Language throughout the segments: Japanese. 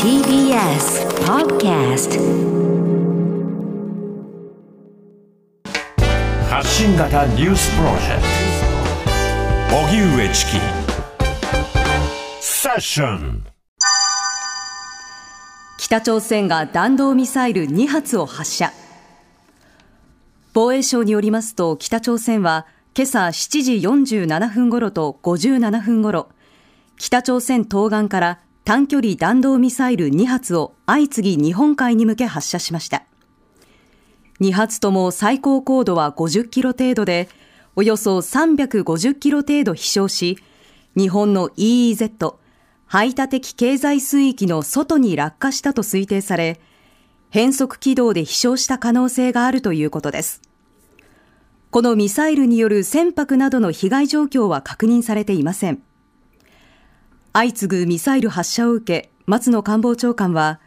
TBS Podcast 発信型ニュースプロジェクト。荻上チキ。セッション。北朝鮮が弾道ミサイル2発を発射。防衛省によりますと北朝鮮は今朝7時47分頃と57分頃北朝鮮東岸から短距離弾道ミサイル2発を相次ぎ日本海に向け発射しました。2発とも最高高度は50キロ程度でおよそ350キロ程度飛翔し日本の EEZ 排他的経済水域の外に落下したと推定され変則軌道で飛翔した可能性があるということです。このミサイルによる船舶などの被害状況は確認されていません。相次ぐミサイル発射を受け、松野官房長官は、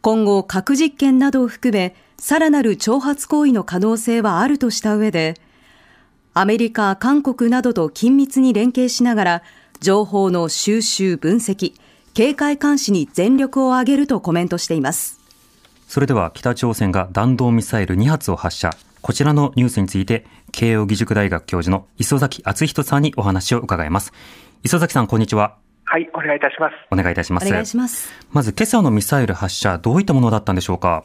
今後核実験などを含め、さらなる挑発行為の可能性はあるとした上で、アメリカ、韓国などと緊密に連携しながら、情報の収集、分析、警戒監視に全力を挙げるとコメントしています。それでは北朝鮮が弾道ミサイル2発を発射。こちらのニュースについて、慶応義塾大学教授の磯崎敦人さんにお話を伺います。磯崎さん、こんにちは。はい、お願いいたします。お願いいたします。お願いします。まず、今朝のミサイル発射、どういったものだったんでしょうか？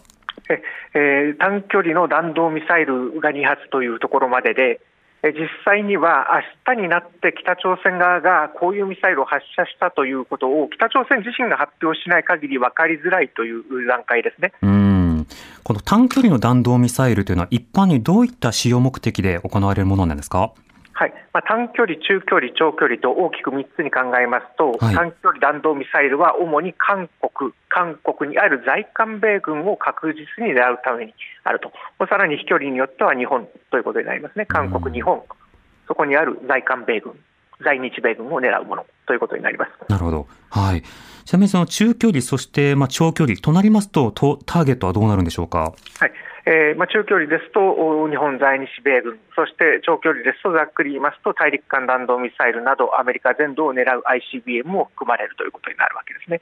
え、えー、短距離の弾道ミサイルが2発というところまでで、え実際には明日になって北朝鮮側がこういうミサイルを発射したということを北朝鮮自身が発表しない限り分かりづらいという段階ですね。うんこの短距離の弾道ミサイルというのは一般にどういった使用目的で行われるものなんですか？はい。まあ、短距離、中距離、長距離と大きく3つに考えますと、はい、短距離弾道ミサイルは主に韓国、韓国にある在韓米軍を確実に狙うためにあると、さらに飛距離によっては日本ということになりますね、韓国、日本、そこにある在韓米軍、在日米軍を狙うものということになります。なるほど、はい、ちなみにその中距離、そしてまあ長距離となりますと、ターゲットはどうなるんでしょうか？はい。えーまあ、中距離ですと日本在日米軍、そして長距離ですとざっくり言いますと大陸間弾道ミサイルなどアメリカ全土を狙う ICBM も含まれるということになるわけですね。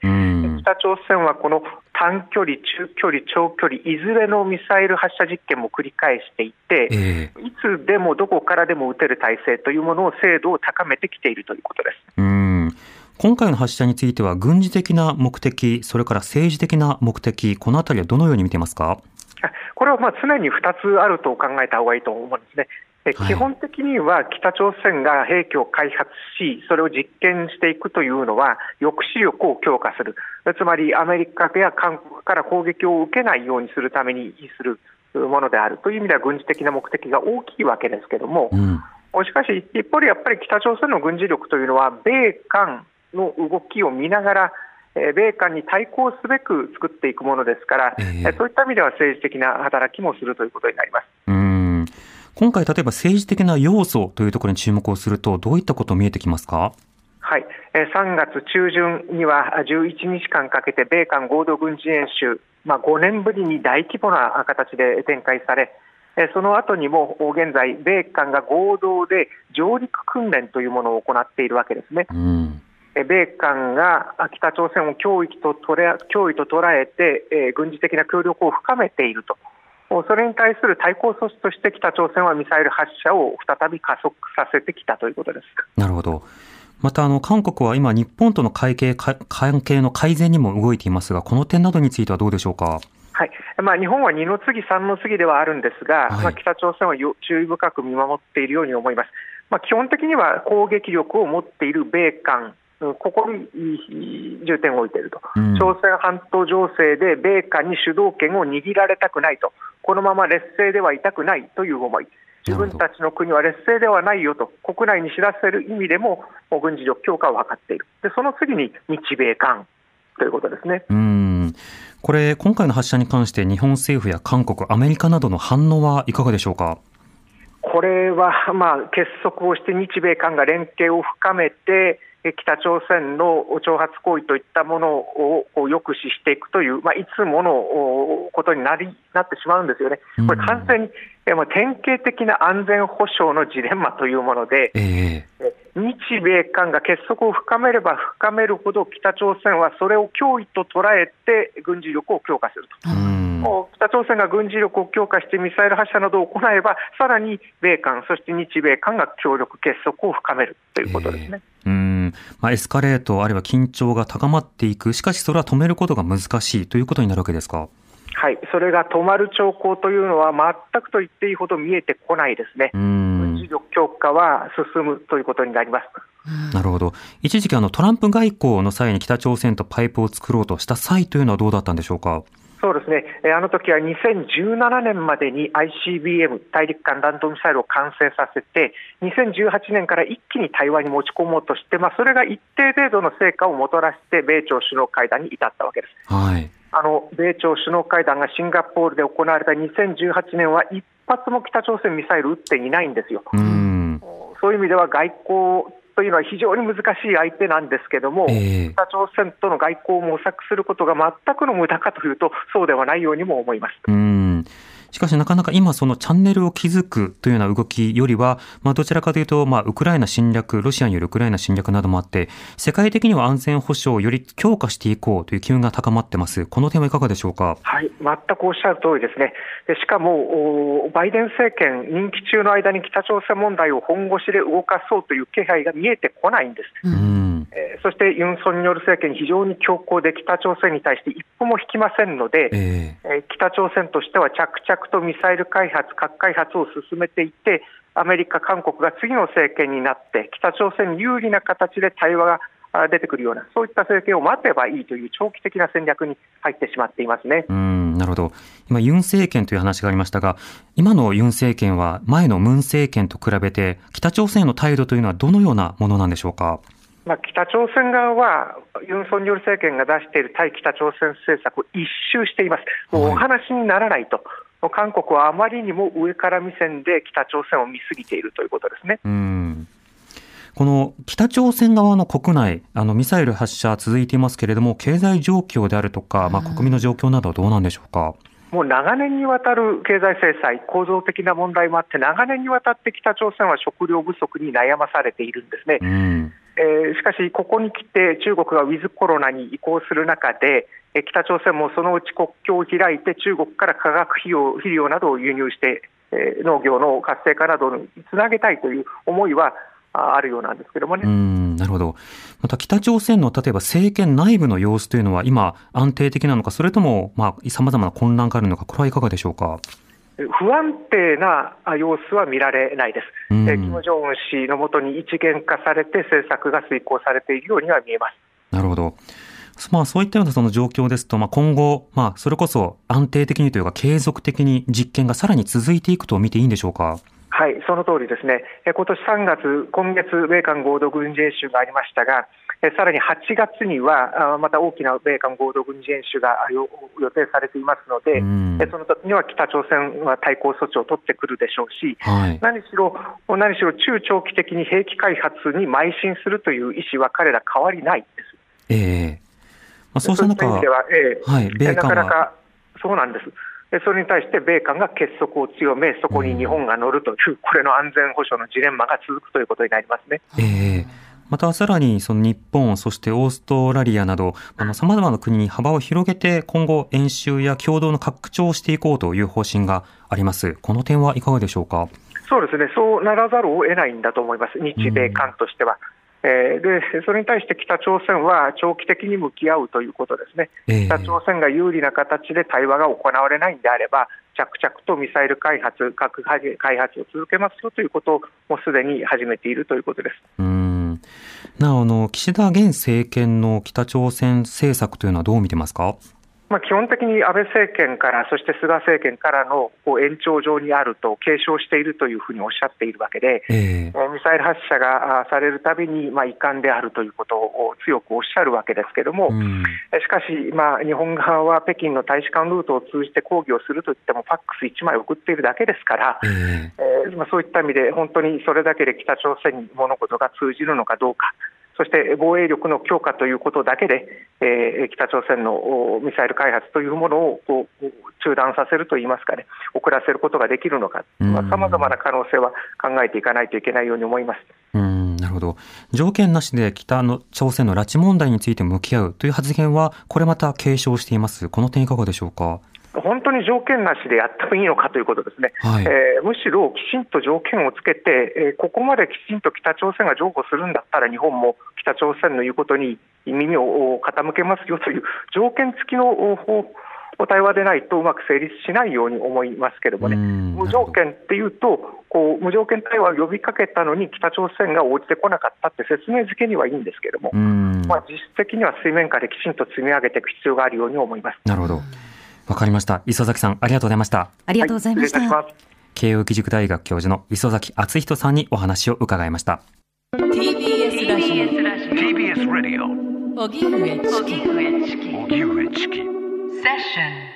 北朝鮮はこの短距離、中距離、長距離いずれのミサイル発射実験も繰り返していて、えー、いつでもどこからでも撃てる体制というものを精度を高めてきているということです。うん今回の発射については軍事的な目的、それから政治的な目的、このあたりはどのように見てますか？これはまあ常に2つあると考えた方がいいと思うんですね。基本的には北朝鮮が兵器を開発し、それを実験していくというのは、抑止力を強化する、つまりアメリカや韓国から攻撃を受けないようにするためにするものであるという意味では、軍事的な目的が大きいわけですけれども、うん、しかし、一方でやっぱり北朝鮮の軍事力というのは、米韓の動きを見ながら、米韓に対抗すべく作っていくものですから、えー、そういった意味では政治的な働きもするということになります。うん。今回、例えば政治的な要素というところに注目をすると、どういったこと見えてきますか？はい、3月中旬には11日間かけて米韓合同軍事演習、まあ、5年ぶりに大規模な形で展開され、その後にも現在、米韓が合同で上陸訓練というものを行っているわけですね。うん米韓が北朝鮮を脅威と捉え脅威と捉えて、えー、軍事的な協力を深めていると、それに対する対抗措置として北朝鮮はミサイル発射を再び加速させてきたということですなるほど。またあの韓国は今、日本との関係関係の改善にも動いていますが、この点などについてはどうでしょうか？はいまあ、日本は2の次、3の次ではあるんですが、はい、まあ、北朝鮮は注意深く見守っているように思います。まあ、基本的には攻撃力を持っている米韓ここに重点を置いていると、うん、朝鮮半島情勢で米韓に主導権を握られたくないと、このまま劣勢ではいたくないという思い、自分たちの国は劣勢ではないよと、国内に知らせる意味でも、軍事力強化を図っている、でその次に日米韓ということですね。うんこれ、今回の発射に関して、日本政府や韓国、アメリカなどの反応はいかがでしょうか？これは、まあ、結束をして日米韓が連携を深めて、北朝鮮の挑発行為といったものを抑止していくという、まあ、いつものことになりなってしまうんですよね。これ完全に、うん、典型的な安全保障のジレンマというもので、えー、日米韓が結束を深めれば深めるほど、北朝鮮はそれを脅威と捉えて軍事力を強化すると。もう北朝鮮が軍事力を強化してミサイル発射などを行えば、さらに米韓、そして日米韓が協力、結束を深めるということですね。えー、うんまあ、エスカレート、あるいは緊張が高まっていく、しかしそれは止めることが難しいということになるわけですか？はい、それが止まる兆候というのは、全くと言っていいほど見えてこないですね。軍事力強化は進むということになります。なるほど。一時期あのトランプ外交の際に北朝鮮とパイプを作ろうとした際というのはどうだったんでしょうか。そうですね、あの時は2017年までに ICBM・ 大陸間弾道ミサイルを完成させて、2018年から一気に台湾に持ち込もうとして、まあ、それが一定程度の成果をもたらして、米朝首脳会談に至ったわけです。はいあの米朝首脳会談がシンガポールで行われた2018年は、一発も北朝鮮ミサイル撃っていないんですよ。うんそういう意味では外交というのは非常に難しい相手なんですけども、えー、北朝鮮との外交を模索することが全くの無駄かというと、そうではないようにも思います。うんしかしなかなか今そのチャンネルを築くというような動きよりは、まあどちらかというと、まあウクライナ侵略、ロシアによるウクライナ侵略などもあって、世界的には安全保障をより強化していこうという機運が高まってます。この点はいかがでしょうか？はい、全くおっしゃる通りですね。でしかも、バイデン政権、任期中の間に北朝鮮問題を本腰で動かそうという気配が見えてこないんです。うんえー、そしてユン・ソンニョル政権、非常に強硬で北朝鮮に対して一歩も引きませんので、えー、北朝鮮としては着々とミサイル開発、核開発を進めていって、アメリカ、韓国が次の政権になって、北朝鮮に有利な形で対話が出てくるような、そういった政権を待てばいいという長期的な戦略に入ってしまっていますね。うんなるほど、今、ユン政権という話がありましたが、今のユン政権は前のムン政権と比べて、北朝鮮への態度というのはどのようなものなんでしょうか？まあ、北朝鮮側は、ユン・ソンニョル政権が出している対北朝鮮政策を一周しています、もうお話にならないと、はい、韓国はあまりにも上から目線で北朝鮮を見すぎているということですね。うんこの北朝鮮側の国内、あのミサイル発射続いていますけれども、経済状況であるとか、まあ、国民の状況などはどうなんでしょうか？もう長年にわたる経済制裁、構造的な問題もあって、長年にわたって北朝鮮は食料不足に悩まされているんですね。うんえー、しかし、ここにきて中国がウィズコロナに移行する中で、えー、北朝鮮もそのうち国境を開いて、中国から化学肥料肥料などを輸入して、えー、農業の活性化などにつなげたいという思いはあるようなんですけどもね。なるほど。また北朝鮮の例えば政権内部の様子というのは今安定的なのか、それともまあ様々な混乱があるのか、これはいかがでしょうか？不安定な様子は見られないです、うん、キム・ジョンウン氏のもとに一元化されて政策が遂行されているようには見えます。なるほどまあ、そういったようなその状況ですと、まあ、今後、まあ、それこそ安定的にというか、継続的に実験がさらに続いていくと見ていいんでしょうか？はい、その通りですね。今年3月、今月、米韓合同軍事演習がありましたが、さらに8月には、また大きな米韓合同軍事演習が予定されていますので、その時には北朝鮮は対抗措置を取ってくるでしょうし、はい、何しろ、何しろ中長期的に兵器開発に邁進するという意思は彼ら変わりないです。えーまあ、そうした中、では、えーはい、米韓はなかなかそうなんです。それに対して米韓が結束を強め、そこに日本が乗るという、これの安全保障のジレンマが続くということになりますね。えーまたさらにその日本、そしてオーストラリアなど、あの様々な国に幅を広げて今後演習や共同の拡張をしていこうという方針があります。この点はいかがでしょうか？そうですね。そうならざるを得ないんだと思います。日米韓としては。えー、でそれに対して北朝鮮は長期的に向き合うということですね、えー、北朝鮮が有利な形で対話が行われないんであれば、着々とミサイル開発、核開発を続けますよということを、もうすでに始めているということです。うんなおあの岸田現政権の北朝鮮政策というのはどう見てますか？まあ、基本的に安倍政権から、そして菅政権からのこう延長上にあると継承しているというふうにおっしゃっているわけで、えー、ミサイル発射がされるたびに、まあ、遺憾であるということを強くおっしゃるわけですけれども、うん、しかし、まあ、日本側は北京の大使館ルートを通じて抗議をするといっても、ファックス1枚送っているだけですから、えー、えー、まあ、そういった意味で、本当にそれだけで北朝鮮に物事が通じるのかどうか。そして防衛力の強化ということだけで、えー、北朝鮮のミサイル開発というものをこう中断させるといいますかね、遅らせることができるのか、さまざ、まな可能性は考えていかないといけないように思います。うんなるほるほど。条件なしで北の朝鮮の拉致問題について向き合うという発言は、これまた継承しています。この点いかがでしょうか？本当に条件なしでやってもいいのかということですね、はい、えー、むしろきちんと条件をつけて、えー、ここまできちんと北朝鮮が譲歩するんだったら、日本も北朝鮮の言うことに耳を傾けますよという条件付きの対話でないとうまく成立しないように思いますけれどもね、無条件っていうと、こう無条件対話を呼びかけたのに、北朝鮮が応じてこなかったって説明づけにはいいんですけれども、まあ、実質的には水面下できちんと積み上げていく必要があるように思います。なるほどわかりました。磯崎さん、ありがとうございました。ありがとうございました。はい、慶応義塾大学教授の磯崎敦人さんにお話を伺いました。TBS ラジオ。TBS ラジオ。荻上チキ。荻上チキ。セッション。